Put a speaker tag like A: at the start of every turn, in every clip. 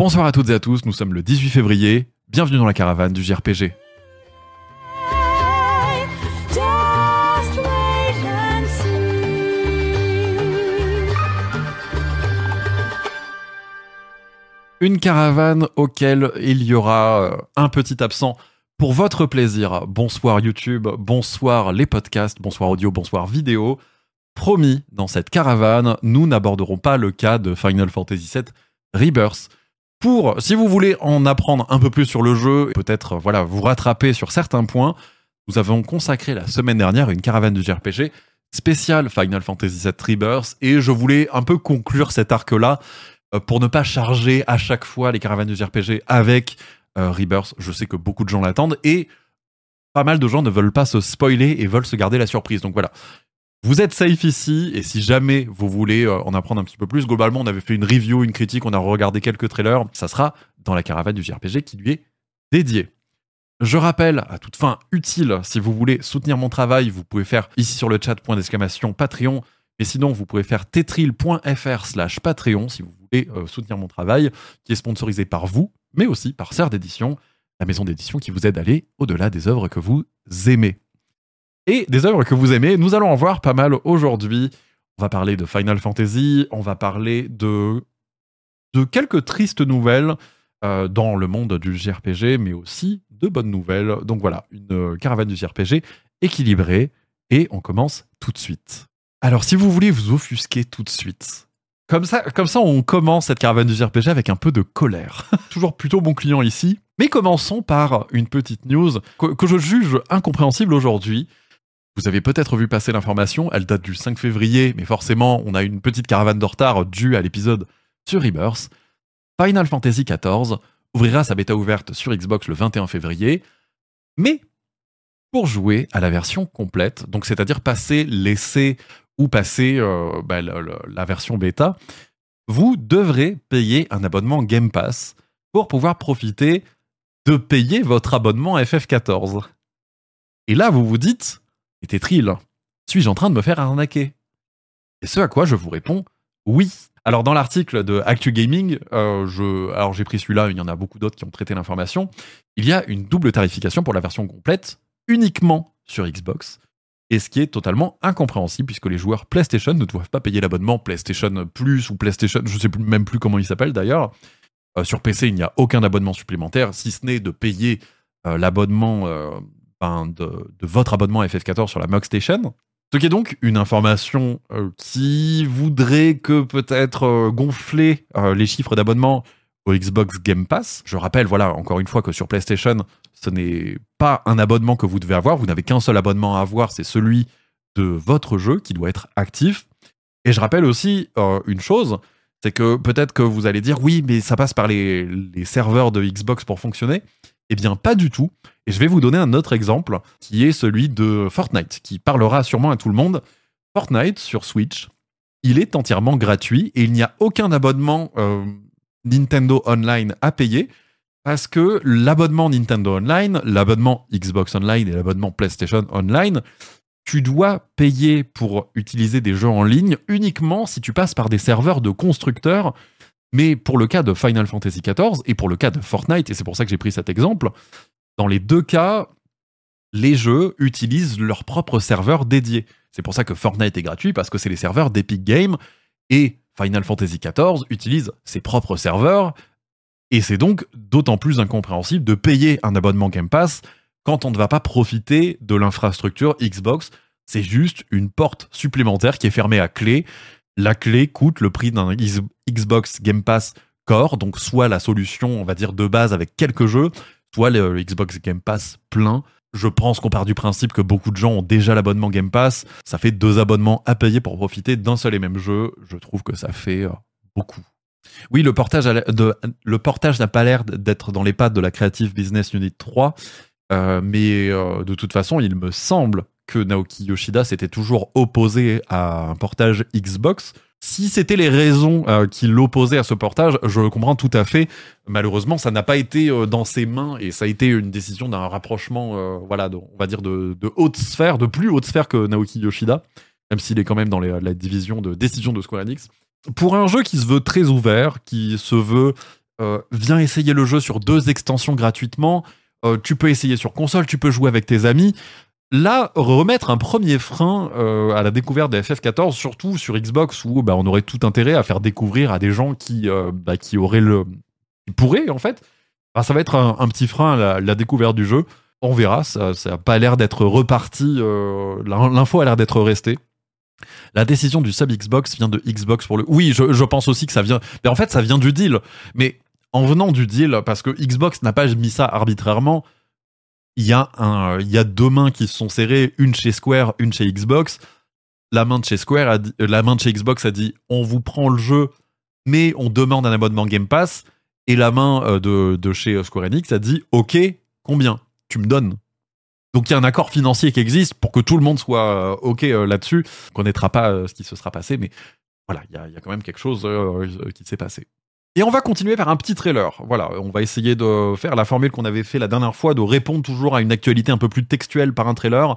A: Bonsoir à toutes et à tous, nous sommes le 18 février. Bienvenue dans la caravane du JRPG. Une caravane auquel il y aura euh, un petit absent pour votre plaisir. Bonsoir YouTube, bonsoir les podcasts, bonsoir audio, bonsoir vidéo. Promis, dans cette caravane, nous n'aborderons pas le cas de Final Fantasy VII Rebirth. Pour, si vous voulez en apprendre un peu plus sur le jeu, et peut-être voilà, vous rattraper sur certains points, nous avons consacré la semaine dernière une caravane du JRPG spéciale Final Fantasy VII Rebirth, et je voulais un peu conclure cet arc-là euh, pour ne pas charger à chaque fois les caravanes du JRPG avec euh, Rebirth. Je sais que beaucoup de gens l'attendent, et pas mal de gens ne veulent pas se spoiler et veulent se garder la surprise. Donc voilà. Vous êtes safe ici, et si jamais vous voulez euh, en apprendre un petit peu plus, globalement, on avait fait une review, une critique, on a regardé quelques trailers, ça sera dans la caravane du JRPG qui lui est dédiée. Je rappelle, à toute fin utile, si vous voulez soutenir mon travail, vous pouvez faire ici sur le chat point d'exclamation Patreon, mais sinon vous pouvez faire tetril.fr slash Patreon si vous voulez euh, soutenir mon travail, qui est sponsorisé par vous, mais aussi par Sœur d'édition, la maison d'édition qui vous aide à aller au-delà des œuvres que vous aimez. Et des œuvres que vous aimez, nous allons en voir pas mal aujourd'hui. On va parler de Final Fantasy, on va parler de, de quelques tristes nouvelles euh, dans le monde du JRPG, mais aussi de bonnes nouvelles. Donc voilà, une euh, caravane du JRPG équilibrée, et on commence tout de suite. Alors si vous voulez vous offusquer tout de suite, comme ça, comme ça on commence cette caravane du JRPG avec un peu de colère. Toujours plutôt bon client ici. Mais commençons par une petite news que, que je juge incompréhensible aujourd'hui. Vous avez peut-être vu passer l'information, elle date du 5 février, mais forcément, on a une petite caravane de retard due à l'épisode sur Rebirth. Final Fantasy XIV ouvrira sa bêta ouverte sur Xbox le 21 février, mais pour jouer à la version complète, donc c'est-à-dire passer l'essai ou passer euh, bah, la version bêta, vous devrez payer un abonnement Game Pass pour pouvoir profiter de payer votre abonnement FF14. Et là, vous vous dites, et Tetril, suis-je en train de me faire arnaquer? Et ce à quoi je vous réponds oui. Alors dans l'article de Actu Gaming, euh, alors j'ai pris celui-là, il y en a beaucoup d'autres qui ont traité l'information, il y a une double tarification pour la version complète uniquement sur Xbox. Et ce qui est totalement incompréhensible puisque les joueurs PlayStation ne doivent pas payer l'abonnement PlayStation Plus ou PlayStation, je sais plus- même plus comment il s'appelle d'ailleurs. Euh, sur PC, il n'y a aucun abonnement supplémentaire, si ce n'est de payer euh, l'abonnement de, votre abonnement FF14 sur la Mog Station. Ce qui est donc une information euh, qui voudrait que peut-être euh, gonfler euh, les chiffres d'abonnement au Xbox Game Pass. Je rappelle, voilà, encore une fois, que sur PlayStation, ce n'est pas un abonnement que vous devez avoir. Vous n'avez qu'un seul abonnement à avoir, c'est celui de votre jeu qui doit être actif. Et je rappelle aussi une chose, c'est que peut-être que vous allez dire oui, mais ça passe par les serveurs de Xbox pour fonctionner. Eh bien, pas du tout. Et je vais vous donner un autre exemple, qui est celui de Fortnite, qui parlera sûrement à tout le monde. Fortnite sur Switch, il est entièrement gratuit et il n'y a aucun abonnement euh, Nintendo Online à payer parce que l'abonnement Nintendo Online, l'abonnement Xbox Online et l'abonnement PlayStation Online, tu dois payer pour utiliser des jeux en ligne uniquement si tu passes par des serveurs de constructeurs. Mais pour le cas de Final Fantasy XIV et pour le cas de Fortnite, et c'est pour ça que j'ai pris cet exemple, dans les deux cas, les jeux utilisent leur propre serveur dédié. C'est pour ça que Fortnite est gratuit, parce que c'est les serveurs d'Epic Games, et Final Fantasy XIV utilise ses propres serveurs, et c'est donc d'autant plus incompréhensible de payer un abonnement Game Pass quand on ne va pas profiter de l'infrastructure Xbox. C'est juste une porte supplémentaire qui est fermée à clé. La clé coûte le prix d'un Xbox Game Pass Core, donc soit la solution, on va dire, de base avec quelques jeux, soit le, Xbox Game Pass plein. Je pense qu'on part du principe que beaucoup de gens ont déjà l'abonnement Game Pass. Ça fait deux abonnements à payer pour profiter d'un seul et même jeu. Je trouve que ça fait euh, beaucoup. Oui, le portage n'a pas l'air d'être dans les pattes de la Creative Business Unit 3, euh, mais euh, de toute façon, il me semble que Naoki Yoshida s'était toujours opposé à un portage Xbox. Si c'était les raisons euh, qui l'opposaient à ce portage, je comprends tout à fait. Malheureusement, ça n'a pas été euh, dans ses mains et ça a été une décision d'un rapprochement, euh, voilà, on va dire de, haute sphère, de plus haute sphère que Naoki Yoshida, même s'il est quand même dans la division de décision de Square Enix. Pour un jeu qui se veut très ouvert, qui se veut viens essayer le jeu sur deux extensions gratuitement. Tu peux essayer sur console, tu peux jouer avec tes amis. Là, remettre un premier frein euh, à la découverte de FF14, surtout sur Xbox, où bah, on aurait tout intérêt à faire découvrir à des gens qui, euh, bah, qui auraient le. qui pourraient, en fait. ça va être un, petit frein à la, découverte du jeu. On verra, ça n'a pas l'air d'être reparti. euh, l'in- L'info a l'air d'être restée. La décision du sub Xbox vient de Xbox pour le. Oui, je, je pense aussi que ça vient. Mais en fait, ça vient du deal. Mais en venant du deal, parce que Xbox n'a pas mis ça arbitrairement, il y, a y a deux mains qui se sont serrées, une chez Square, une chez Xbox. La main de chez Square, a dit- euh, la main de chez Xbox a dit on vous prend le jeu, mais on demande un abonnement Game Pass. Et la main euh, de, de chez Square Enix a dit ok, combien Tu me donnes? Donc il y a un accord financier qui existe pour que tout le monde soit euh, ok euh, là-dessus. On connaîtra pas euh, ce qui se sera passé, mais voilà, il y a, quand même quelque chose euh, euh, qui s'est passé. Et on va continuer vers un petit trailer. Voilà, on va essayer de faire la formule qu'on avait fait la dernière fois, de répondre toujours à une actualité un peu plus textuelle par un trailer.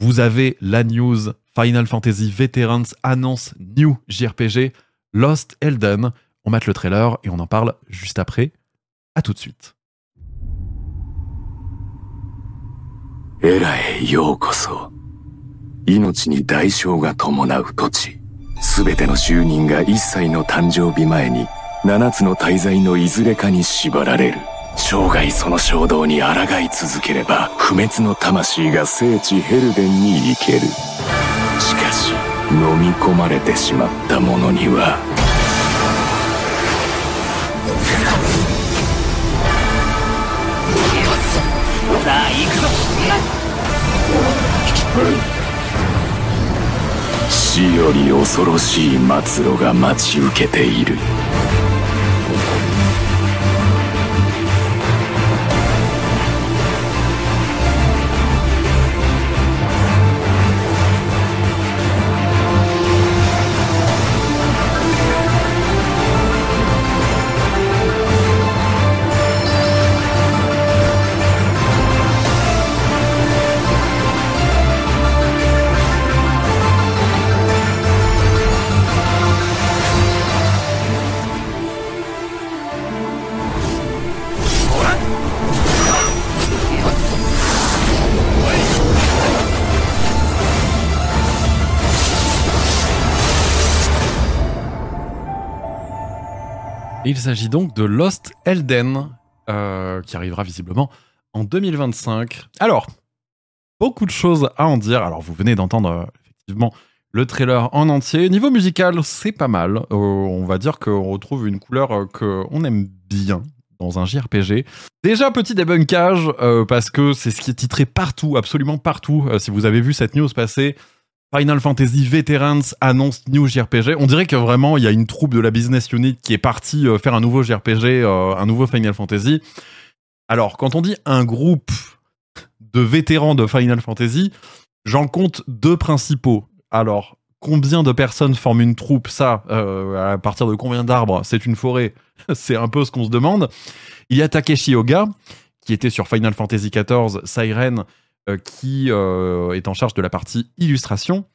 A: Vous avez la news Final Fantasy Veterans annonce New JRPG Lost Elden. On mate le trailer et on en parle juste après. À tout de suite.
B: エラへようこそ。命に代償が伴う土地。すべての就任が一歳の誕生日前に、 七つの大罪のいずれかに縛られる。生涯その衝動に抗い続ければ、不滅の魂が聖地ヘルデンに行ける。しかし、飲み込まれてしまった者には、死より恐ろしい末路が待ち受けている。
A: Il s'agit donc de Lost Elden, euh, qui arrivera visiblement en 2025. Alors, beaucoup de choses à en dire. Alors, vous venez d'entendre euh, effectivement le trailer en entier. Niveau musical, c'est pas mal. Euh, on va dire qu'on retrouve une couleur qu'on aime bien dans un JRPG. Déjà, petit débunkage, parce que c'est ce qui est titré partout, absolument partout. Si vous avez vu cette news passer, Final Fantasy Veterans annonce New JRPG. On dirait que vraiment il y a une troupe de la business unit qui est partie euh, faire un nouveau JRPG, euh, un nouveau Final Fantasy. Alors, quand on dit un groupe de vétérans de Final Fantasy, j'en compte deux principaux. Alors, combien de personnes forment une troupe? Ça, euh, à partir de combien d'arbres? C'est une forêt C'est un peu ce qu'on se demande. Il y a Takeshi Oga, qui était sur Final Fantasy XIV, Siren, qui euh, est en charge de la partie illustration,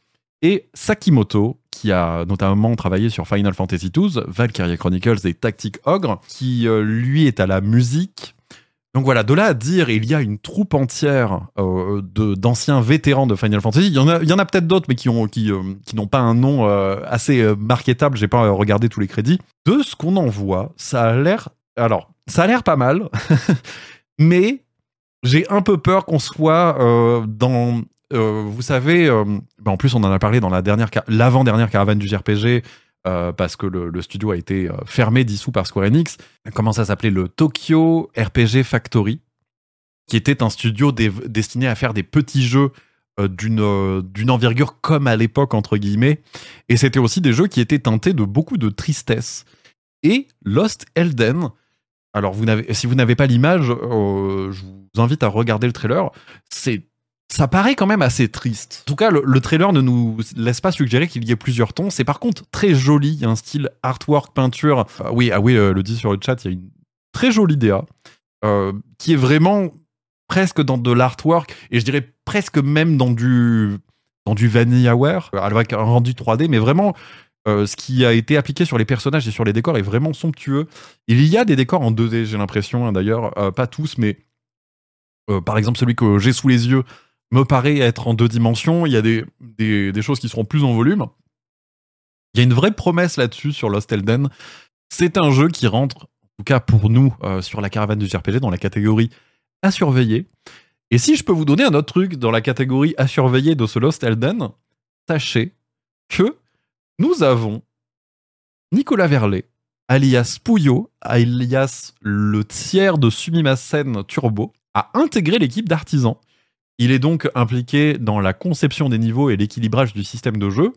A: et Sakimoto, qui a notamment travaillé sur Final Fantasy XII, Valkyria Chronicles et Tactic Ogre, qui euh, lui est à la musique. Donc voilà, de là à dire il y a une troupe entière euh, d'anciens vétérans de Final Fantasy. Il y en a, il y en a peut-être d'autres, mais qui ont qui, euh, qui n'ont pas un nom euh, assez euh, marketable. J'ai pas euh, regardé tous les crédits. De ce qu'on en voit, ça a l'air. Alors, ça a l'air pas mal, mais j'ai un peu peur qu'on soit euh, dans. euh, vous savez, euh, bah, en plus, on en a parlé dans la dernière, ca- l'avant-dernière caravane du JRPG, parce que le, studio a été fermé, dissous par Square Enix. Comment ça s'appelait? Le Tokyo RPG Factory, qui était un studio destiné à faire des petits jeux d'une d'une envergure comme à l'époque, entre guillemets. Et c'était aussi des jeux qui étaient teintés de beaucoup de tristesse. Et Lost Elden, alors si vous n'avez pas l'image, euh, je vous invite à regarder le trailer. C'est ça paraît quand même assez triste. En tout cas, le, le trailer ne nous laisse pas suggérer qu'il y ait plusieurs tons. C'est par contre très joli. Il y a un style artwork, peinture. Ah oui, ah oui, euh, le dit sur le chat, il y a une très jolie DA euh, qui est vraiment presque dans de l'artwork et je dirais presque même dans du dans du vanillaware avec un rendu 3D, mais vraiment Euh, ce qui a été appliqué sur les personnages et sur les décors est vraiment somptueux. Il y a des décors en 2D, j'ai l'impression, hein, d'ailleurs, Euh, pas tous, mais euh, par exemple celui que j'ai sous les yeux me paraît être en deux dimensions. Il y a des, des, des choses qui seront plus en volume. Il y a une vraie promesse là-dessus sur Lost Elden. C'est un jeu qui rentre, en tout cas pour nous, sur la caravane du JRPG, dans la catégorie à surveiller. Et si je peux vous donner un autre truc dans la catégorie à surveiller de ce Lost Elden, sachez que nous avons Nicolas Verlet, alias Pouillot, alias le tiers de Sumimasen Turbo, a intégré l'équipe d'artisans. Il est donc impliqué dans la conception des niveaux et l'équilibrage du système de jeu.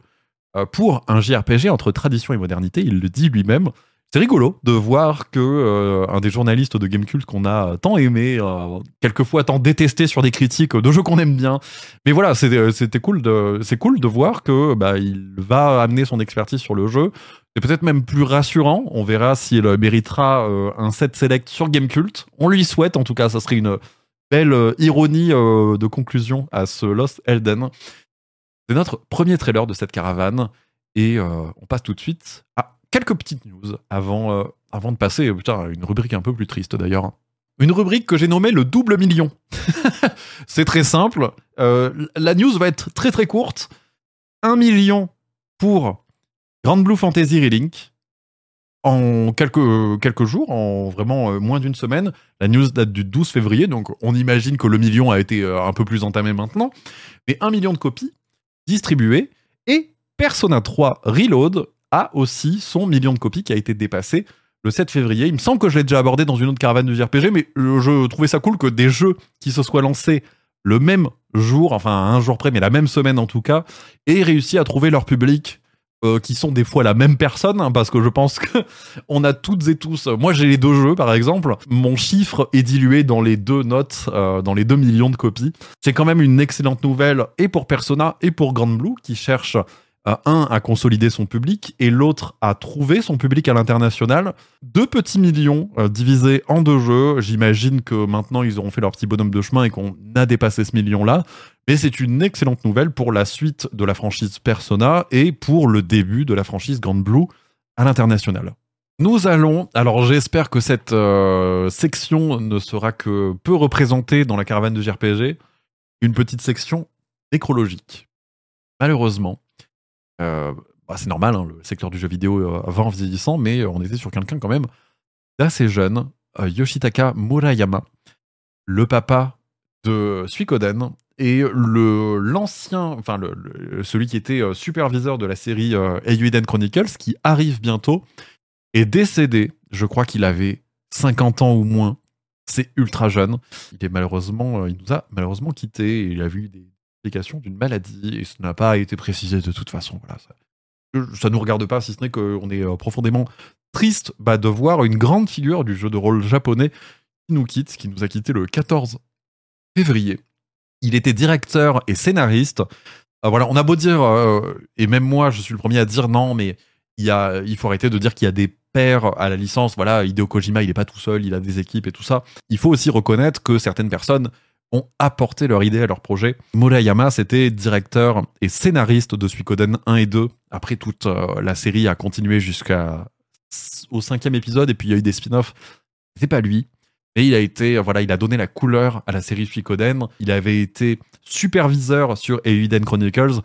A: Euh, pour un JRPG entre tradition et modernité, il le dit lui-même. C'est rigolo de voir que euh, un des journalistes de Gamecult qu'on a tant aimé, euh, quelquefois tant détesté sur des critiques de jeux qu'on aime bien, mais voilà, c'était c'était cool de c'est cool de voir que bah il va amener son expertise sur le jeu. C'est peut-être même plus rassurant. On verra s'il méritera euh, un set select sur Gamecult. On lui souhaite, en tout cas, ça serait une belle euh, ironie euh, de conclusion à ce Lost Elden. C'est notre premier trailer de cette caravane et euh, on passe tout de suite à quelques petites news avant, euh, avant de passer à une rubrique un peu plus triste d'ailleurs. Une rubrique que j'ai nommée le double million. C'est très simple. Euh, la news va être très très courte. Un million pour Grand Blue Fantasy Relink en quelques, quelques jours, en vraiment euh, moins d'une semaine. La news date du 12 février, donc on imagine que le million a été un peu plus entamé maintenant. Mais un million de copies distribuées. Et Persona 3 Reload a aussi son million de copies qui a été dépassé le 7 février. Il me semble que je l'ai déjà abordé dans une autre caravane du JRPG, mais euh, je trouvais ça cool que des jeux qui se soient lancés le même jour, enfin un jour près, mais la même semaine en tout cas, aient réussi à trouver leur public euh, qui sont des fois la même personne, hein, parce que je pense que on a toutes et tous. Moi, j'ai les deux jeux, par exemple. Mon chiffre est dilué dans les deux notes, euh, dans les deux millions de copies. C'est quand même une excellente nouvelle, et pour Persona et pour Grand Blue, qui cherchent un à consolider son public et l'autre à trouver son public à l'international. Deux petits millions euh, divisés en deux jeux. J'imagine que maintenant ils auront fait leur petit bonhomme de chemin et qu'on a dépassé ce million-là. Mais c'est une excellente nouvelle pour la suite de la franchise Persona et pour le début de la franchise Grand Blue à l'international. Nous allons, alors j'espère que cette euh, section ne sera que peu représentée dans la caravane de JRPG, une petite section nécrologique. Malheureusement, euh, bah, c'est normal, hein, le secteur du jeu vidéo euh, va en vieillissant, mais euh, on était sur quelqu'un quand même d'assez jeune, Yoshitaka Murayama, le papa de Suikoden et l'ancien, enfin celui qui était superviseur de la série Eiyuden Chronicles, qui arrive bientôt, est décédé. Je crois qu'il avait 50 ans ou moins. C'est ultra jeune. Il est malheureusement, il nous a malheureusement quitté. Il a vu des d'une maladie et ce n'a pas été précisé de toute façon. Voilà, ça, ça nous regarde pas, si ce n'est qu'on est euh, profondément triste bah, de voir une grande figure du jeu de rôle japonais qui nous quitte, qui nous a quitté le 14 février. Il était directeur et scénariste. Euh, voilà, on a beau dire, euh, et même moi, je suis le premier à dire non, mais il, y a, il faut arrêter de dire qu'il y a des pairs à la licence. Voilà, Hideo Kojima, il n'est pas tout seul, il a des équipes et tout ça. Il faut aussi reconnaître que certaines personnes ont apporté leur idée à leur projet. Murayama, c'était directeur et scénariste de Suikoden 1 et 2. Après, toute euh, la série a continué jusqu'à au cinquième épisode, et puis il y a eu des spin-offs. C'était pas lui. Mais il a été, voilà, il a donné la couleur à la série Suikoden. Il avait été superviseur sur Eiyuden Chronicles.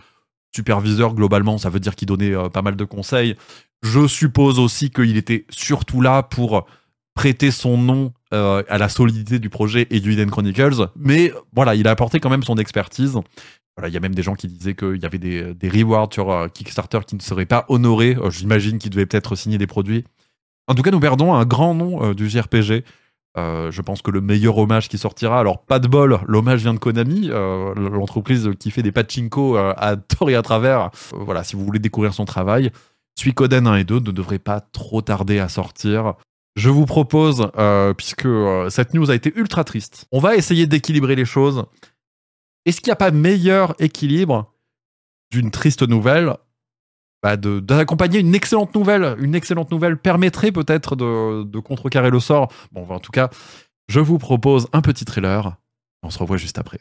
A: Superviseur, globalement, ça veut dire qu'il donnait euh, pas mal de conseils. Je suppose aussi qu'il était surtout là pour prêter son nom euh, à la solidité du projet Eiyuden Chronicles. Mais voilà, il a apporté quand même son expertise. Voilà, il y a même des gens qui disaient qu'il y avait des, des rewards sur euh, Kickstarter qui ne seraient pas honorés. Euh, J'imagine qu'il devait peut-être signer des produits. En tout cas, nous perdons un grand nom du JRPG. Je pense que le meilleur hommage qui sortira, alors pas de bol, l'hommage vient de Konami, l'entreprise qui fait des pachinko à tort et à travers. Voilà, si vous voulez découvrir son travail, Suikoden 1 et 2 ne devraient pas trop tarder à sortir. Je vous propose, euh, puisque euh, cette news a été ultra triste, on va essayer d'équilibrer les choses. Est-ce qu'il n'y a pas meilleur équilibre d'une triste nouvelle? Bah, d'accompagner une excellente nouvelle Une excellente nouvelle permettrait peut-être de, de contrecarrer le sort. Bon, en tout cas, je vous propose un petit trailer. On se revoit juste après.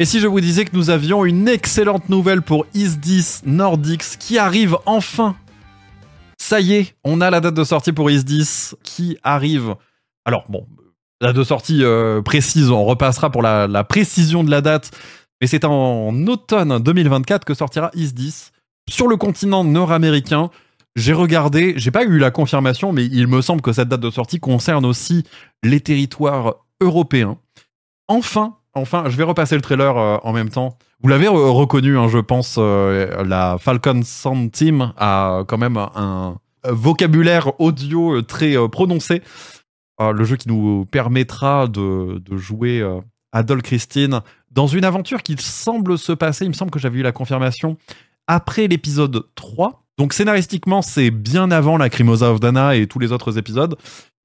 A: Et si je vous disais que nous avions une excellente nouvelle pour Is10 Nordics qui arrive enfin Ça y est, on a la date de sortie pour Is10 qui arrive. Alors bon, la date de sortie euh, précise, on repassera pour la, la précision de la date, mais c'est en automne 2024 que sortira Is10 sur le continent nord-américain. J'ai regardé, j'ai pas eu la confirmation, mais il me semble que cette date de sortie concerne aussi les territoires européens. Enfin, enfin, je vais repasser le trailer euh, en même temps. Vous l'avez re- reconnu, hein, je pense, euh, la Falcon Sound Team a quand même un vocabulaire audio euh, très euh, prononcé. Euh, le jeu qui nous permettra de, de jouer euh, Adol Christine dans une aventure qui semble se passer, il me semble que j'avais eu la confirmation, après l'épisode 3. Donc scénaristiquement, c'est bien avant la Crimosa of Dana et tous les autres épisodes.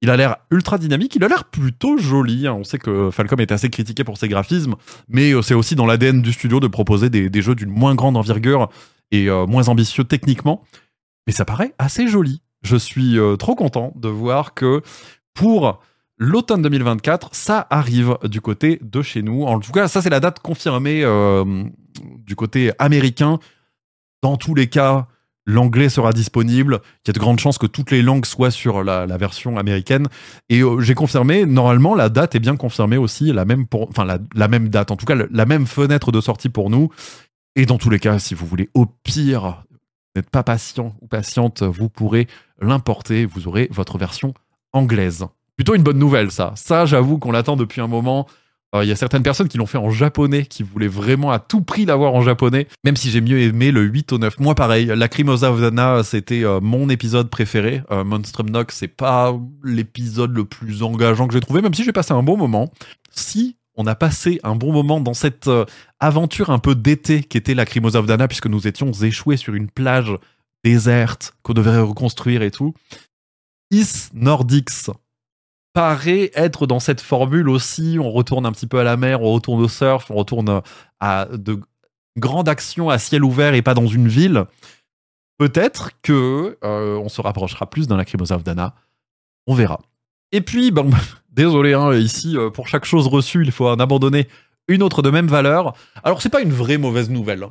A: Il a l'air ultra dynamique, il a l'air plutôt joli. hein. On sait que Falcom est assez critiqué pour ses graphismes, mais euh, c'est aussi dans l'ADN du studio de proposer des, jeux d'une moins grande envergure et euh, moins ambitieux techniquement. Mais ça paraît assez joli. Je suis euh, trop content de voir que pour l'automne 2024, ça arrive du côté de chez nous. En tout cas, ça c'est la date confirmée du côté américain. Dans tous les cas, l'anglais sera disponible. Il y a de grandes chances que toutes les langues soient sur la, version américaine. Et euh, j'ai confirmé, normalement, la date est bien confirmée aussi, la même, pour, enfin, la, même date, en tout cas, la même fenêtre de sortie pour nous. Et dans tous les cas, si vous voulez, au pire, n'êtes pas patient ou patiente, vous pourrez l'importer. Vous aurez votre version anglaise. Plutôt une bonne nouvelle, ça. Ça, j'avoue qu'on l'attend depuis un moment. Il y a certaines personnes qui l'ont fait en japonais, qui voulaient vraiment à tout prix l'avoir en japonais, même si j'ai mieux aimé le 8 au 9. Moi, pareil, Lacrimosa of Dana, c'était euh, mon épisode préféré. Euh, Monstrum Knock, c'est pas l'épisode le plus engageant que j'ai trouvé, même si j'ai passé un bon moment. Si on a passé un bon moment dans cette euh, aventure un peu d'été qu'était Lacrimosa of Dana, puisque nous étions échoués sur une plage déserte qu'on devait reconstruire et tout. Is Nordics paraît être dans cette formule aussi. On retourne un petit peu à la mer, on retourne au surf, on retourne à de grandes actions à ciel ouvert et pas dans une ville. Peut-être que euh, on se rapprochera plus d'un Lacrimosa of Dana. On verra. Et puis, désolé, hein, ici, euh, pour chaque chose reçue, il faut en abandonner une autre de même valeur. Alors, c'est pas une vraie mauvaise nouvelle.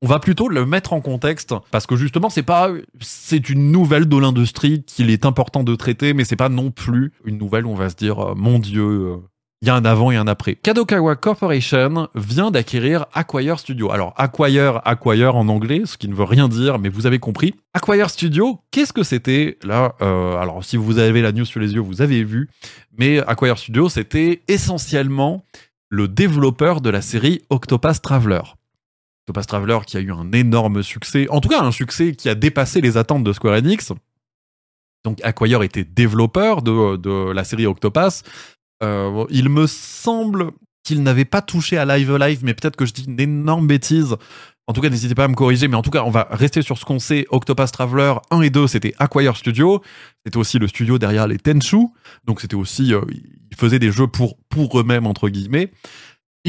A: On va plutôt le mettre en contexte parce que justement, c'est pas, c'est une nouvelle de l'industrie qu'il est important de traiter, mais c'est pas non plus une nouvelle où on va se dire, euh, mon Dieu, euh, il y a un avant et un après. Kadokawa Corporation vient d'acquérir Acquire Studio. Alors, Acquire, Acquire en anglais, ce qui ne veut rien dire, mais vous avez compris. Acquire Studio, qu'est-ce que c'était? Là, euh, alors si vous avez la news sur les yeux, vous avez vu, mais Acquire Studio, c'était essentiellement le développeur de la série Octopath Traveler. Octopath Traveler qui a eu un énorme succès, en tout cas un succès qui a dépassé les attentes de Square Enix. Donc Acquire était développeur de, de la série Octopath. Euh, il me semble qu'il n'avait pas touché à Live Alive, mais peut-être que je dis une énorme bêtise. En tout cas, n'hésitez pas à me corriger, mais en tout cas, on va rester sur ce qu'on sait. Octopath Traveler 1 et 2, c'était Acquire Studio. C'était aussi le studio derrière les Tenchu. Donc c'était aussi, euh, ils faisaient des jeux pour, pour eux-mêmes, entre guillemets.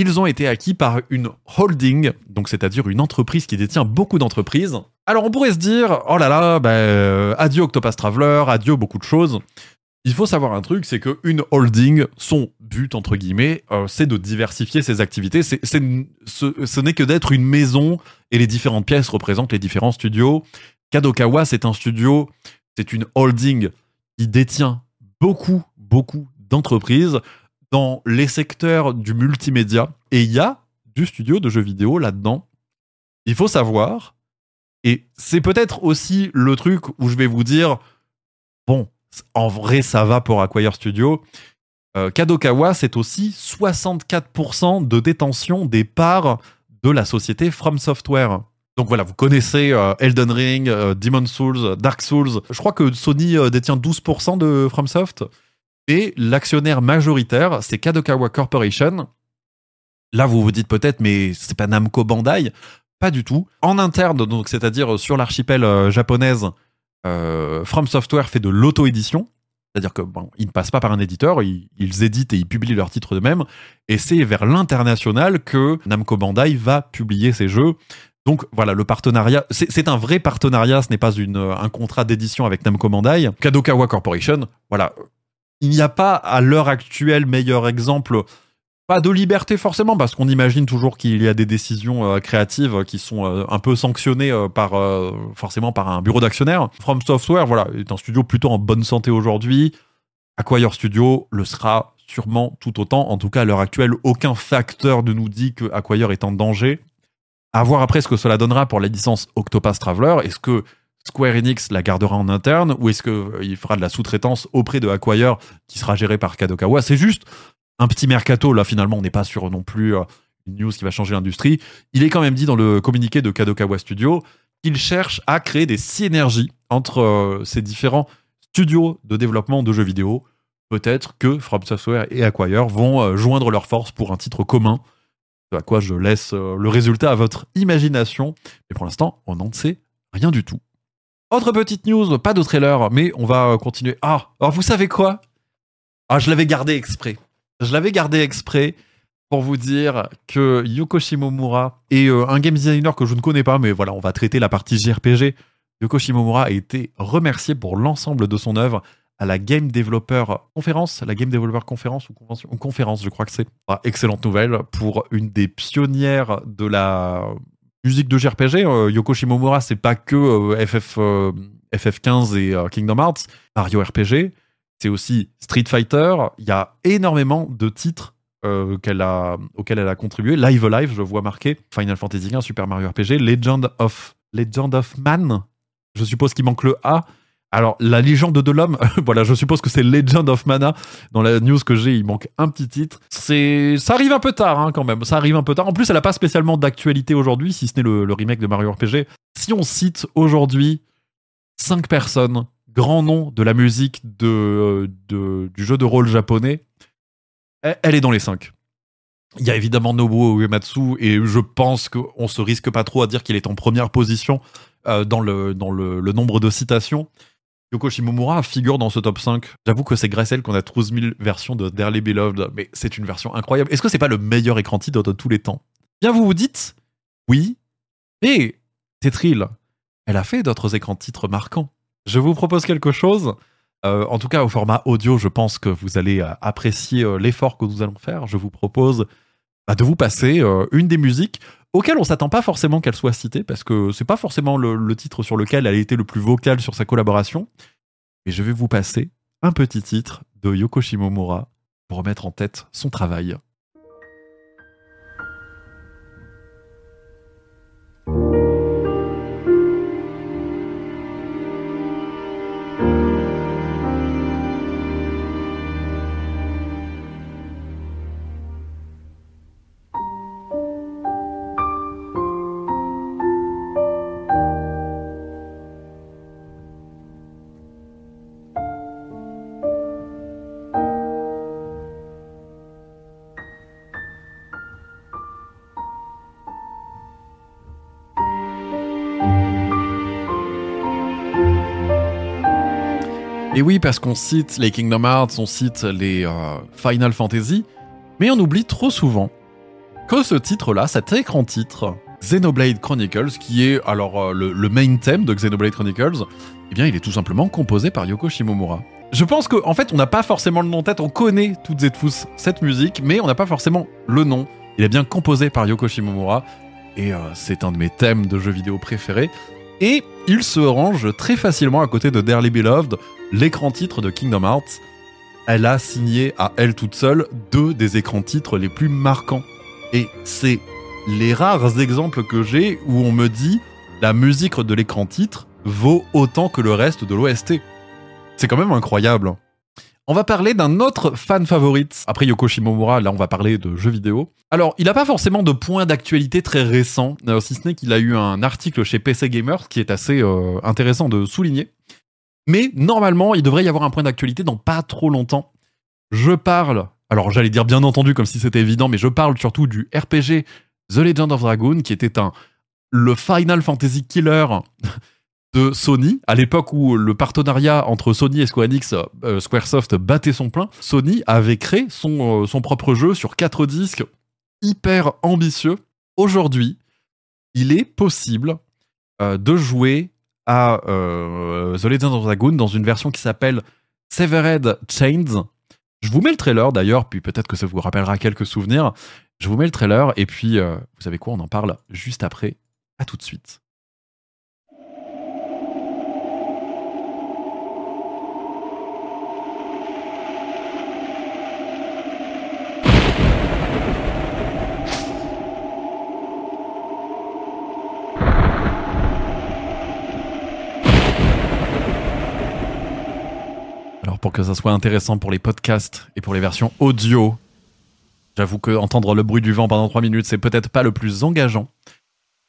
A: Ils ont été acquis par une holding, donc c'est-à-dire une entreprise qui détient beaucoup d'entreprises. Alors on pourrait se dire, oh là là, bah, adieu Octopath Traveler, adieu beaucoup de choses. Il faut savoir un truc, c'est qu'une holding, son but, entre guillemets, euh, c'est de diversifier ses activités. C'est, c'est- ce, ce n'est que d'être une maison et les différentes pièces représentent les différents studios. Kadokawa, c'est un studio, c'est une holding qui détient beaucoup, beaucoup d'entreprises dans les secteurs du multimédia. Et il y a du studio de jeux vidéo là-dedans. Il faut savoir, et c'est peut-être aussi le truc où je vais vous dire, bon, en vrai, ça va pour Acquire Studio. Euh, Kadokawa, c'est aussi 64% de détention des parts de la société From Software. Donc voilà, vous connaissez euh, Elden Ring, euh, Demon's Souls, Dark Souls. Je crois que Sony euh, détient 12% de FromSoft. Et l'actionnaire majoritaire, c'est Kadokawa Corporation. Là, vous vous dites peut-être, mais c'est pas Namco Bandai. Pas du tout. En interne, donc c'est-à-dire sur l'archipel euh, japonaise, euh, From Software fait de l'auto-édition. C'est-à-dire que bon, ne passent pas par un éditeur, ils, éditent et ils publient leurs titres d'eux-mêmes. Et c'est vers l'international que Namco Bandai va publier ses jeux. Donc voilà, le partenariat, c'est un vrai partenariat, ce n'est pas une, un contrat d'édition avec Namco Bandai. Kadokawa Corporation, voilà. Il n'y a pas à l'heure actuelle meilleur exemple pas de liberté forcément, parce qu'on imagine toujours qu'il y a des décisions euh, créatives qui sont euh, un peu sanctionnées euh, par forcément par un bureau d'actionnaires. From Software, voilà, est un studio plutôt en bonne santé aujourd'hui. Acquire Studio le sera sûrement tout autant. En tout cas, à l'heure actuelle, aucun facteur ne nous dit que Acquire est en danger. À voir après ce que cela donnera pour la licence Octopath Traveler. Est-ce que Square Enix la gardera en interne ou est-ce qu'il fera de la sous-traitance auprès de Acquire qui sera géré par Kadokawa? C'est juste un petit mercato. Là, finalement, on n'est pas sur non plus euh, une news qui va changer l'industrie. Il est quand même dit dans le communiqué de Kadokawa Studio qu'il cherche à créer des synergies entre euh, ces différents studios de développement de jeux vidéo. Peut-être que From Software et Acquire vont euh, joindre leurs forces pour un titre commun. À quoi je laisse euh, le résultat à votre imagination. Mais pour l'instant, on n'en sait rien du tout. Autre petite news, pas de trailer, mais on va euh, continuer. Ah, alors vous savez quoi? Ah, je l'avais gardé exprès. Je l'avais gardé exprès pour vous dire que Yoko Shimomura est euh, un game designer que je ne connais pas, mais voilà, on va traiter la partie JRPG. Yoko Shimomura a été remercié pour l'ensemble de son œuvre à la Game Developer Conference, la Game Developer Conference ou convention, conférence, je crois que c'est. Ah, excellente nouvelle pour une des pionnières de la musique de JRPG. Euh, Yoko Shimomura, c'est pas que euh, FF, euh, FF15 et euh, Kingdom Hearts, Mario RPG, c'est aussi Street Fighter. Il y a énormément de titres a, auxquels elle a contribué. Live Alive, je vois marqué. Final Fantasy XV, Super Mario RPG, Legend of, Legend of Man. Je suppose qu'il manque le A. Alors, la légende de l'homme, voilà, je suppose que c'est Legend of Mana. Dans la news que j'ai, il manque un petit titre. Ça arrive un peu tard, hein, quand même. Ça arrive un peu tard. En plus, elle n'a pas spécialement d'actualité aujourd'hui, si ce n'est le, remake de Mario RPG. Si on cite aujourd'hui cinq personnes, grands noms de la musique de- du jeu de rôle japonais, elle, est dans les cinq. Il y a évidemment Nobuo Uematsu et je pense qu'on se risque pas trop à dire qu'il est en première position euh, dans, le nombre de citations. Yoko Shimomura figure dans ce top 5. J'avoue que c'est grâce à elle qu'on a 12 000 versions de Dearly Beloved, mais c'est une version incroyable. Est-ce que c'est pas le meilleur écran titre de tous les temps? Bien, vous vous dites Oui, mais Tetril, elle a fait d'autres écrans titres marquants. Je vous propose quelque chose. Euh, en tout cas, au format audio, je pense que vous allez euh, apprécier euh, l'effort que nous allons faire. Je vous propose bah, de vous passer une des musiques auxquelles on s'attend pas forcément qu'elle soit citée, parce que c'est pas forcément le, titre sur lequel elle a été le plus vocal sur sa collaboration. Mais je vais vous passer un petit titre de Yoko Shimomura pour remettre en tête son travail. Parce qu'on cite les Kingdom Hearts, on cite les euh, Final Fantasy, mais on oublie trop souvent que ce titre-là, cet écran titre, Xenoblade Chronicles, qui est alors euh, le, main thème de Xenoblade Chronicles, eh bien, il est tout simplement composé par Yoko Shimomura. Je pense qu'en en fait, on n'a pas forcément le nom en tête, on connaît toutes et tous cette musique, mais on n'a pas forcément le nom. Il est bien composé par Yoko Shimomura, et euh, c'est un de mes thèmes de jeux vidéo préférés. Et il se range très facilement à côté de Dearly Beloved, l'écran titre de Kingdom Hearts. Elle a signé à elle toute seule deux des écrans titres les plus marquants. Et c'est les rares exemples que j'ai où on me dit la musique de l'écran titre vaut autant que le reste de l'OST. C'est quand même incroyable. On va parler d'un autre fan favorite. Après Yoko Shimomura, là on va parler de jeux vidéo. Alors, il n'a pas forcément de points d'actualité très récents, euh, si ce n'est qu'il a eu un article chez PC Gamer qui est assez euh, intéressant de souligner. Mais normalement, il devrait y avoir un point d'actualité dans pas trop longtemps. Je parle, alors j'allais dire bien entendu comme si c'était évident, mais je parle surtout du RPG The Legend of Dragoon, qui était un le Final Fantasy Killer de Sony, à l'époque où le partenariat entre Sony et Square Enix, euh, Squaresoft battait son plein, Sony avait créé son, euh, son propre jeu sur quatre disques, hyper ambitieux. Aujourd'hui, il est possible euh, de jouer à euh, The Legend of Dragoon dans une version qui s'appelle Severed Chains. Je vous mets le trailer d'ailleurs, puis peut-être que ça vous rappellera quelques souvenirs. Je vous mets le trailer et puis vous savez quoi, on en parle juste après. À tout de suite. Pour que ça soit intéressant pour les podcasts et pour les versions audio, j'avoue que entendre le bruit du vent pendant 3 minutes, c'est peut-être pas le plus engageant.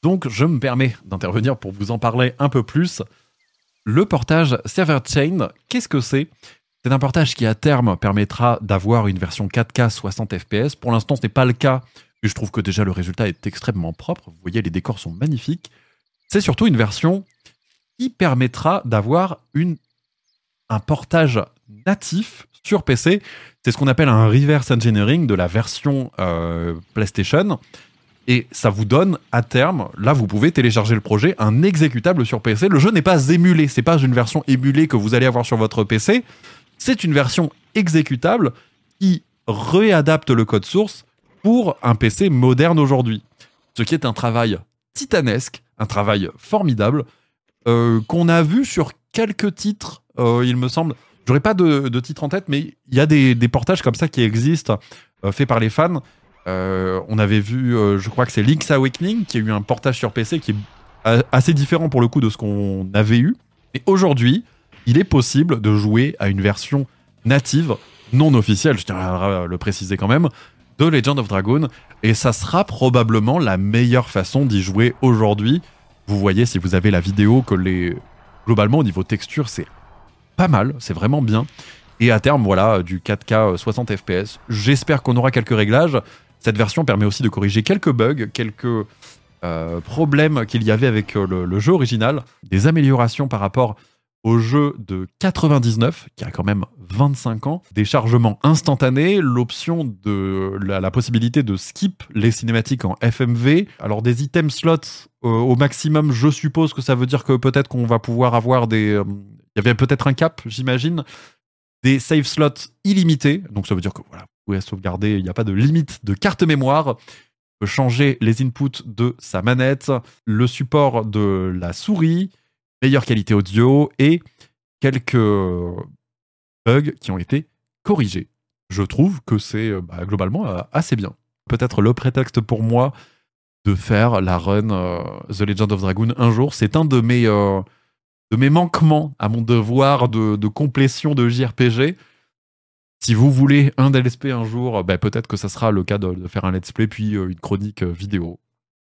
A: Donc je me permets d'intervenir pour vous en parler un peu plus. Le portage Server Chain, qu'est-ce que c'est? C'est un portage qui à terme permettra d'avoir une version 4K 60 fps. Pour l'instant, ce n'est pas le cas, mais je trouve que déjà le résultat est extrêmement propre. Vous voyez, les décors sont magnifiques. C'est surtout une version qui permettra d'avoir un portage natif sur PC. C'est ce qu'on appelle un reverse engineering de la version euh, PlayStation. Et ça vous donne à terme, là vous pouvez télécharger le projet, un exécutable sur PC. Le jeu n'est pas émulé, c'est pas une version émulée que vous allez avoir sur votre PC. C'est une version exécutable qui réadapte le code source pour un PC moderne aujourd'hui. Ce qui est un travail titanesque, un travail formidable, euh, qu'on a vu sur quelques titres, euh, il me semble. J'aurais pas de, de titre en tête, mais il y a des, des portages comme ça qui existent, euh, faits par les fans. Euh, on avait vu, euh, je crois que c'est Link's Awakening, qui a eu un portage sur PC qui est assez différent pour le coup de ce qu'on avait eu. Et aujourd'hui, il est possible de jouer à une version native, non officielle, je tiens à le préciser quand même, de Legend of Dragon. Et ça sera probablement la meilleure façon d'y jouer aujourd'hui. Vous voyez, si vous avez la vidéo, que les globalement au niveau texture, c'est pas mal, c'est vraiment bien. Et à terme, voilà, du 4K euh, 60 FPS. J'espère qu'on aura quelques réglages. Cette version permet aussi de corriger quelques bugs, quelques euh, problèmes qu'il y avait avec euh, le, jeu original, des améliorations par rapport au jeu de 99, qui a quand même 25 ans, des chargements instantanés, l'option de la, possibilité de skip les cinématiques en FMV, alors des items slots euh, au maximum, je suppose que ça veut dire que peut-être qu'on va pouvoir avoir des... y avait peut-être un cap, j'imagine, des save slots illimités, donc ça veut dire que voilà, vous pouvez sauvegarder, il n'y a pas de limite de carte mémoire, peut changer les inputs de sa manette, le support de la souris, meilleure qualité audio et quelques bugs qui ont été corrigés. Je trouve que c'est euh, bah, globalement euh, assez bien. Peut-être le prétexte pour moi de faire la run euh, The Legend of Dragoon un jour. C'est un de mes, euh, de mes manquements à mon devoir de, de complétion de JRPG. Si vous voulez un DLSP un jour, bah, peut-être que ça sera le cas de, faire un let's play puis euh, une chronique euh, vidéo.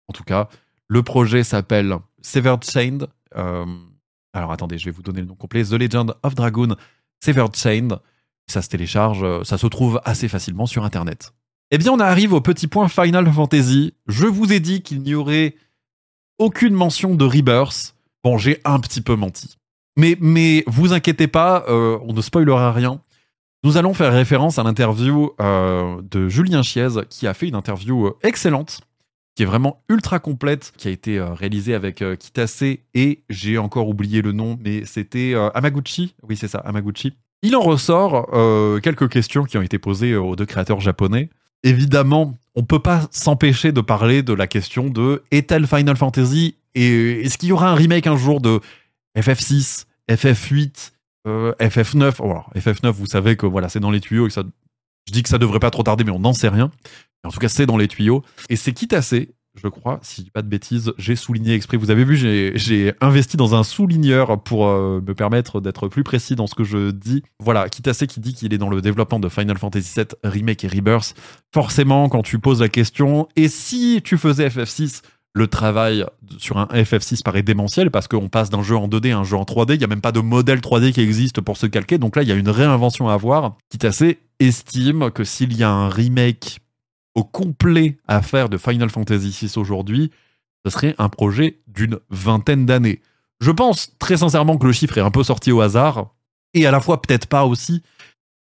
A: En tout cas, le projet s'appelle Severed Chained. Euh, alors attendez, je vais vous donner le nom complet. The Legend of Dragoon Severed Chained. Ça se télécharge, ça se trouve assez facilement sur Internet. Eh bien, on arrive au petit point Final Fantasy. Je vous ai dit qu'il n'y aurait aucune mention de Rebirth. Bon, j'ai un petit peu menti. Mais, vous inquiétez pas, euh, on ne spoilera rien. Nous allons faire référence à l'interview euh, de Julien Chiez, qui a fait une interview euh, excellente, qui est vraiment ultra complète, qui a été réalisée avec Kitase et j'ai encore oublié le nom, mais c'était Amaguchi. Oui, c'est ça, Amaguchi. Il en ressort quelques questions qui ont été posées aux deux créateurs japonais. Évidemment, on peut pas s'empêcher de parler de la question de est-elle Final Fantasy et est-ce qu'il y aura un remake un jour de FF6, FF8, euh, FF9 Oh, alors, FF9, vous savez que voilà, c'est dans les tuyaux et ça. Je dis que ça devrait pas trop tarder, mais on n'en sait rien. En tout cas, c'est dans les tuyaux. Et c'est Kitase, je crois, si je dis pas de bêtises, j'ai souligné exprès. Vous avez vu, j'ai- j'ai investi dans un souligneur pour euh, me permettre d'être plus précis dans ce que je dis. Voilà, Kitase qui dit qu'il est dans le développement de Final Fantasy VII Remake et Rebirth. Forcément, quand tu poses la question, et si tu faisais FF6 le travail sur un FF6 paraît démentiel parce qu'on passe d'un jeu en 2D à un jeu en 3D. Il n'y a même pas de modèle 3D qui existe pour se calquer. Donc là, il y a une réinvention à avoir. Kitase estime que s'il y a un remake au complet à faire de Final Fantasy VI aujourd'hui, ce serait un projet d'une vingtaine d'années. Je pense très sincèrement que le chiffre est un peu sorti au hasard, et à la fois peut-être pas aussi,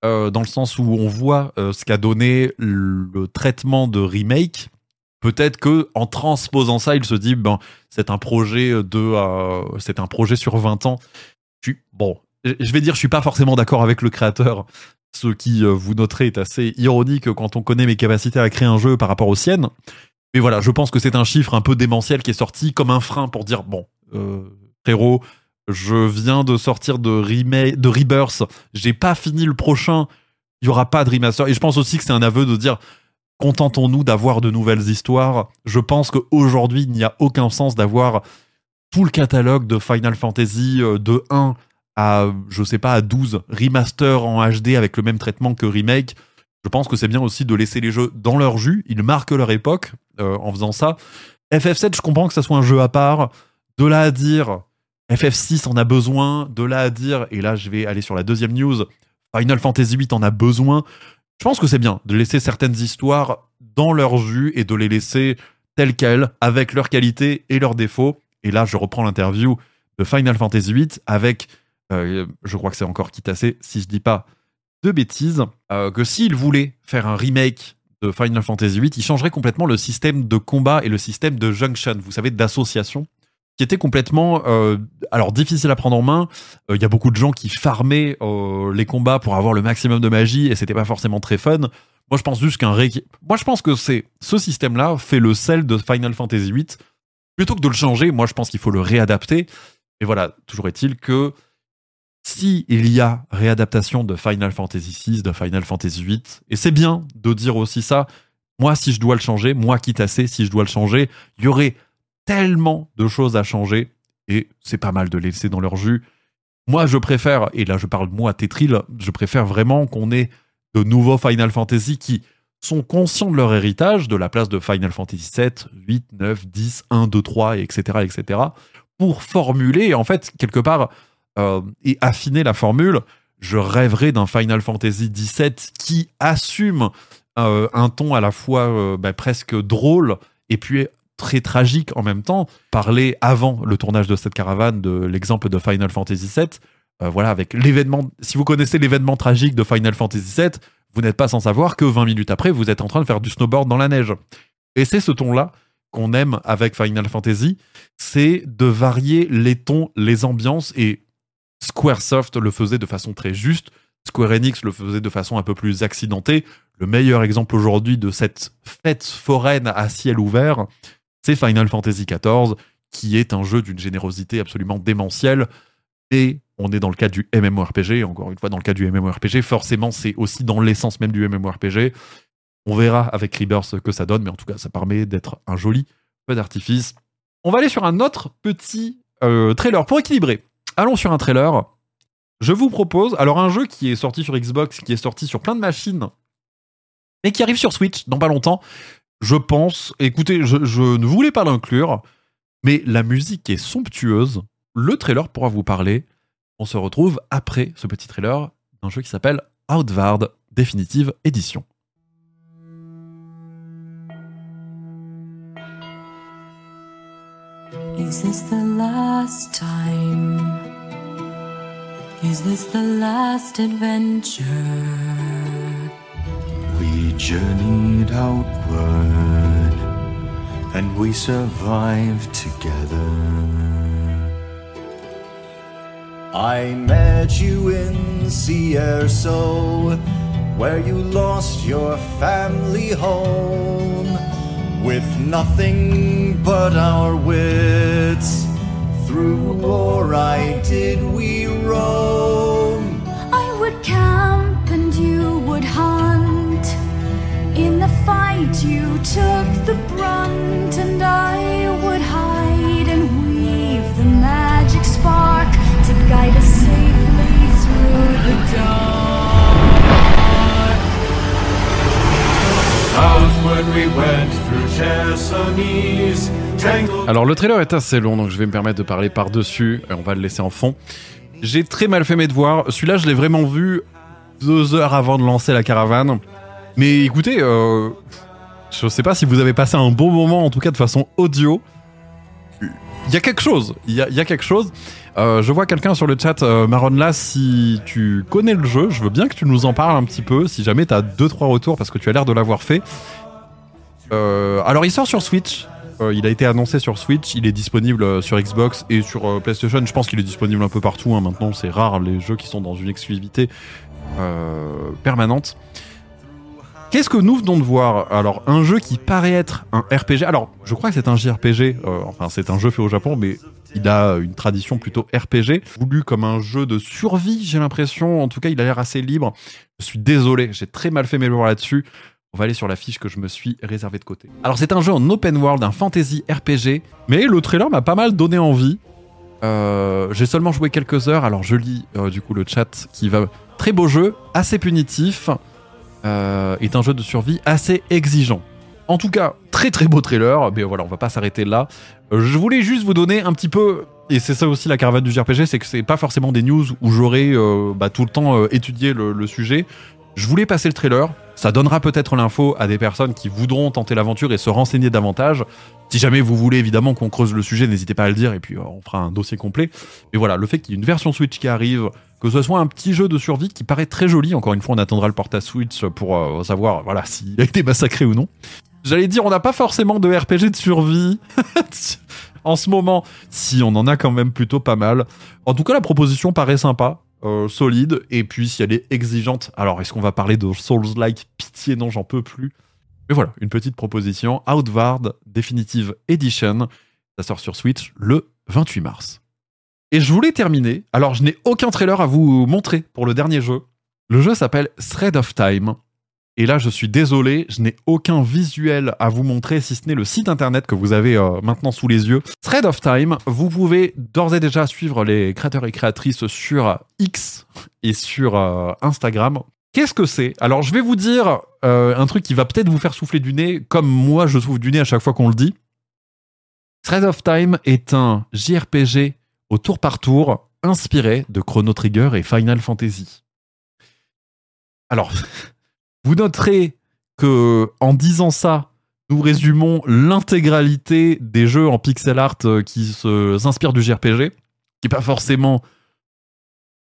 A: euh, dans le sens où on voit euh, ce qu'a donné le traitement de remake. Peut-être que en transposant ça, il se dit ben c'est un projet de euh, c'est un projet sur 20 ans. Je suis bon, je vais dire je suis pas forcément d'accord avec le créateur Ce qui, euh, vous noterez, est assez ironique quand on connaît mes capacités à créer un jeu par rapport aux siennes. Mais voilà, je pense que c'est un chiffre un peu démentiel qui est sorti comme un frein pour dire bon, euh, frérot, je viens de sortir de, remake, de Rebirth, j'ai pas fini le prochain, il y aura pas de remaster. Et je pense aussi que c'est un aveu de dire contentons-nous d'avoir de nouvelles histoires. Je pense qu'aujourd'hui, il n'y a aucun sens d'avoir tout le catalogue de Final Fantasy euh, de 1 à, je sais pas, à 12 remaster en HD avec le même traitement que remake. Je pense que c'est bien aussi de laisser les jeux dans leur jus. Ils marquent leur époque euh, en faisant ça. FF7, je comprends que ça soit un jeu à part. De là à dire, FF6 en a besoin. De là à dire, et là je vais aller sur la deuxième news, Final Fantasy VIII en a besoin. Je pense que c'est bien de laisser certaines histoires dans leur jus et de les laisser telles quelles, avec leurs qualités et leurs défauts. Et là, je reprends l'interview de Final Fantasy VIII avec, euh, je crois que c'est encore Kitase, si je dis pas de bêtises, euh, que s'il voulait faire un remake de Final Fantasy VIII, il changerait complètement le système de combat et le système de junction, vous savez, d'association, qui était complètement, euh, alors difficile à prendre en main. Euh, Il y a beaucoup de gens qui farmaient euh, les combats pour avoir le maximum de magie et c'était pas forcément très fun. Moi, je pense juste qu'un ré... moi, je pense que c'est ce système-là fait le sel de Final Fantasy VIII. Plutôt que de le changer, moi, je pense qu'il faut le réadapter. Et voilà, toujours est-il que si il y a réadaptation de Final Fantasy VI, de Final Fantasy VIII, et c'est bien de dire aussi ça, moi si je dois le changer, moi quitte assez, si je dois le changer, il y aurait tellement de choses à changer, et c'est pas mal de les laisser dans leur jus. Moi je préfère, et là je parle moi Tetril, je préfère vraiment qu'on ait de nouveaux Final Fantasy qui sont conscients de leur héritage, de la place de Final Fantasy 7, 8, 9, 10, 1, 2, 3, et etc., etc., pour formuler, en fait, quelque part, euh, et affiner la formule, je rêverais d'un Final Fantasy XVII qui assume euh, un ton à la fois euh, bah, presque drôle et puis très tragique en même temps. Parler avant le tournage de cette caravane de l'exemple de Final Fantasy VII, euh, voilà, avec l'événement. Si vous connaissez l'événement tragique de Final Fantasy VII, vous n'êtes pas sans savoir que 20 minutes après, vous êtes en train de faire du snowboard dans la neige. Et c'est ce ton-là qu'on aime avec Final Fantasy, c'est de varier les tons, les ambiances et Squaresoft le faisait de façon très juste. Square Enix le faisait de façon un peu plus accidentée. Le meilleur exemple aujourd'hui de cette fête foraine à ciel ouvert, c'est Final Fantasy XIV, qui est un jeu d'une générosité absolument démentielle. Et on est dans le cas du MMORPG. Encore une fois, dans le cas du MMORPG, forcément, c'est aussi dans l'essence même du MMORPG. On verra avec Rebirth ce que ça donne, mais en tout cas, ça permet d'être un joli peu d'artifice. On va aller sur un autre petit euh, trailer pour équilibrer allons sur un trailer. Je vous propose, alors un jeu qui est sorti sur Xbox, qui est sorti sur plein de machines, mais qui arrive sur Switch dans pas longtemps. Je pense, écoutez, je, ne voulais pas l'inclure, mais la musique est somptueuse. Le trailer pourra vous parler. On se retrouve après ce petit trailer d'un jeu qui s'appelle Outward Definitive Edition.
C: Is this the last time? Is this the last adventure?
D: We journeyed outward and we survived together. I met you in Cierso, where you lost your family home. With nothing but our wits, through war I did we roam.
C: I would camp In the fight, you took the brunt, and I would hide and weave the magic spark to guide us safely through the dark.
D: Outward we went through Chersonese,
A: Alors le trailer est assez long, donc je vais me permettre de parler par-dessus, et on va le laisser en fond. J'ai très mal fait mes devoirs. Celui-là, je l'ai vraiment vu deux heures avant de lancer la caravane. Mais écoutez, euh, je sais pas si vous avez passé un bon moment, en tout cas de façon audio. Il y a quelque chose. Il y a, quelque chose. Euh, je vois quelqu'un sur le chat, euh, Maronla, si tu connais le jeu, je veux bien que tu nous en parles un petit peu, si jamais tu as 2-3 retours, parce que tu as l'air de l'avoir fait. Euh, alors, il sort sur Switch. Euh, il a été annoncé sur Switch. Il est disponible sur Xbox et sur PlayStation. Je pense qu'il est disponible un peu partout. hein. Maintenant, c'est rare les jeux qui sont dans une exclusivité permanente. Qu'est-ce que nous venons de voir Alors, un jeu qui paraît être un RPG. Alors, je crois que c'est un JRPG. euh, enfin, c'est un jeu fait au Japon, mais il a une tradition plutôt RPG. Voulu comme un jeu de survie, j'ai l'impression. En tout cas, il a l'air assez libre. Je suis désolé, j'ai très mal fait mes devoirs là-dessus. On va aller sur la fiche que je me suis réservée de côté. Alors, c'est un jeu en open world, un fantasy RPG. Mais le trailer m'a pas mal donné envie. Euh, j'ai seulement joué quelques heures, alors je lis euh, du coup le chat qui va. Très beau jeu, assez punitif, euh, est un jeu de survie assez exigeant. En tout cas, très très beau trailer, mais voilà, on va pas s'arrêter là. Euh, je voulais juste vous donner un petit peu, et c'est ça aussi la caravane du JRPG, c'est que c'est pas forcément des news où j'aurais euh, bah, tout le temps étudié le sujet. Je voulais passer le trailer, ça donnera peut-être l'info à des personnes qui voudront tenter l'aventure et se renseigner davantage. Si jamais vous voulez évidemment qu'on creuse le sujet, n'hésitez pas à le dire et puis euh, on fera un dossier complet. Mais voilà, le fait qu'il y ait une version Switch qui arrive, que ce soit un petit jeu de survie qui paraît très joli, encore une fois on attendra le portage Switch pour euh, savoir voilà s'il a été massacré ou non. J'allais dire on n'a pas forcément de RPG de survie en ce moment, si on en a quand même plutôt pas mal. En tout cas la proposition paraît sympa. Euh, solide et puis si elle est exigeante alors est-ce qu'on va parler de Souls-like pitié? Non j'en peux plus mais voilà, une petite proposition. Outward Definitive Edition. Ça sort sur Switch le 28 mars. Et je voulais terminer. Alors, je n'ai aucun trailer à vous montrer pour le dernier jeu. Le jeu s'appelle Thread of Time. Et là, je suis désolé, je n'ai aucun visuel à vous montrer, si ce n'est le site internet que vous avez euh, maintenant sous les yeux. Thread of Time, vous pouvez d'ores et déjà suivre les créateurs et créatrices sur X et sur euh, Instagram. Qu'est-ce que c'est? Alors, je vais vous dire euh, un truc qui va peut-être vous faire souffler du nez, comme moi je souffle du nez à chaque fois qu'on le dit. Thread of Time est un JRPG au tour par tour inspiré de Chrono Trigger et Final Fantasy. Alors, vous noterez que en disant ça, nous résumons l'intégralité des jeux en pixel art euh, qui s'inspirent du JRPG, qui n'est pas forcément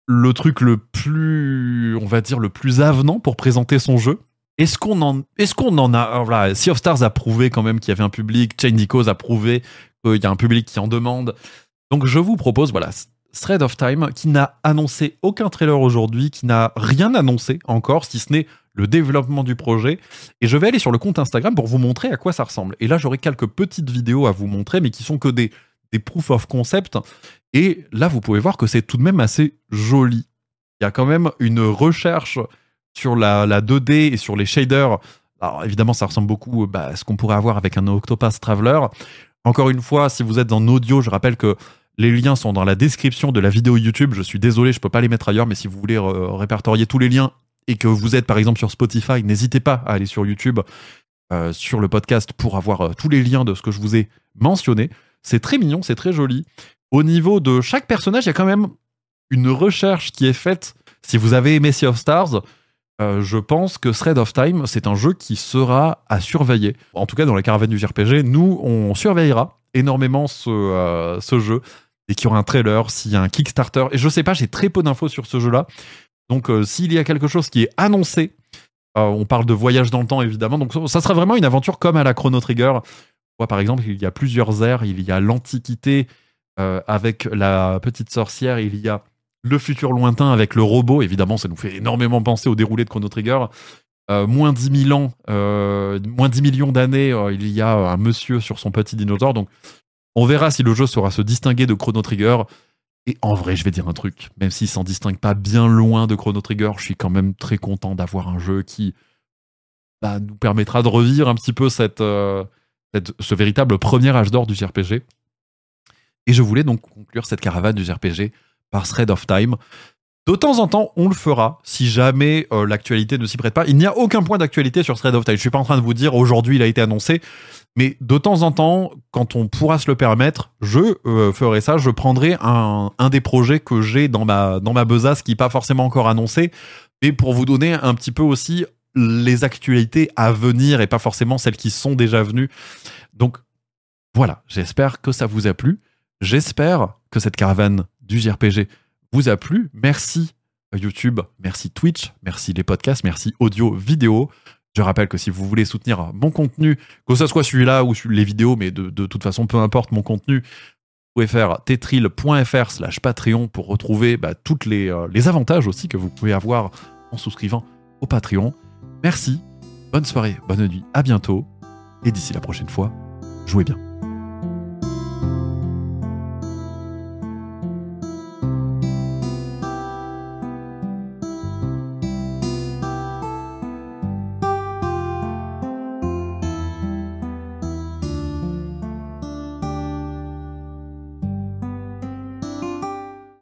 A: le truc le plus, on va dire, le plus avenant pour présenter son jeu. Est-ce qu'on en, est-ce qu'on en a, voilà, Sea of Stars a prouvé quand même qu'il y avait un public, Chain Echoes a prouvé qu'il y a un public qui en demande. Donc je vous propose, voilà, Thread of Time, qui n'a annoncé aucun trailer aujourd'hui, qui n'a rien annoncé encore, si ce n'est le développement du projet. Et je vais aller sur le compte Instagram pour vous montrer à quoi ça ressemble. Et là, j'aurai quelques petites vidéos à vous montrer, mais qui sont que des, des proof of concept. Et là, vous pouvez voir que c'est tout de même assez joli. Il y a quand même une recherche sur la, la 2D et sur les shaders. Alors évidemment, ça ressemble beaucoup bah, à ce qu'on pourrait avoir avec un Octopath Traveler. Encore une fois, si vous êtes en audio, je rappelle que les liens sont dans la description de la vidéo YouTube. Je suis désolé, je peux pas les mettre ailleurs, mais si vous voulez euh, répertorier tous les liens et que vous êtes par exemple sur Spotify, n'hésitez pas à aller sur YouTube, euh, sur le podcast pour avoir euh, tous les liens de ce que je vous ai mentionné. C'est très mignon, c'est très joli. Au niveau de chaque personnage, il y a quand même une recherche qui est faite. Si vous avez aimé Sea of Stars, euh, je pense que Thread of Time, c'est un jeu qui sera à surveiller. En tout cas, dans la caravane du JRPG, nous, on surveillera énormément ce, jeu et qu'il y aura un trailer, s'il y a un Kickstarter. Et je sais pas, j'ai très peu d'infos sur ce jeu-là. Donc, euh, s'il y a quelque chose qui est annoncé, euh, on parle de voyage dans le temps, évidemment. Donc, ça sera vraiment une aventure comme à la Chrono Trigger. Par exemple, il y a plusieurs ères. Il y a l'Antiquité euh, avec la petite sorcière. Il y a le futur lointain avec le robot. Évidemment, ça nous fait énormément penser au déroulé de Chrono Trigger. Moins 10 000 ans, moins 10 millions d'années, il y a un monsieur sur son petit dinosaure. Donc, on verra si le jeu saura se distinguer de Chrono Trigger. Et en vrai, je vais dire un truc, même s'il s'en distingue pas bien loin de Chrono Trigger, je suis quand même très content d'avoir un jeu qui bah, nous permettra de revivre un petit peu euh, ce véritable premier âge d'or du JRPG. Et je voulais donc conclure cette caravane du JRPG par Thread of Time. De temps en temps, on le fera si jamais euh, l'actualité ne s'y prête pas. Il n'y a aucun point d'actualité sur Thread of Time. Je suis pas en train de vous dire aujourd'hui il a été annoncé, mais de temps en temps, quand on pourra se le permettre, je euh, ferai ça. Je prendrai un, un des projets que j'ai dans ma, dans ma besace qui n'est pas forcément encore annoncé, mais pour vous donner un petit peu aussi les actualités à venir et pas forcément celles qui sont déjà venues. Donc voilà, j'espère que ça vous a plu. J'espère que cette caravane du JRPG vous a plu. Merci euh, YouTube, merci Twitch, merci les podcasts, merci audio, vidéo. Je rappelle que si vous voulez soutenir mon contenu, que ce soit celui-là ou les vidéos, mais de, toute façon, peu importe mon contenu, vous pouvez faire tetril.fr slash Patreon pour retrouver bah, les, euh, les avantages aussi que vous pouvez avoir en souscrivant au Patreon. Merci, bonne soirée, bonne nuit, à bientôt. Et d'ici la prochaine fois, jouez bien.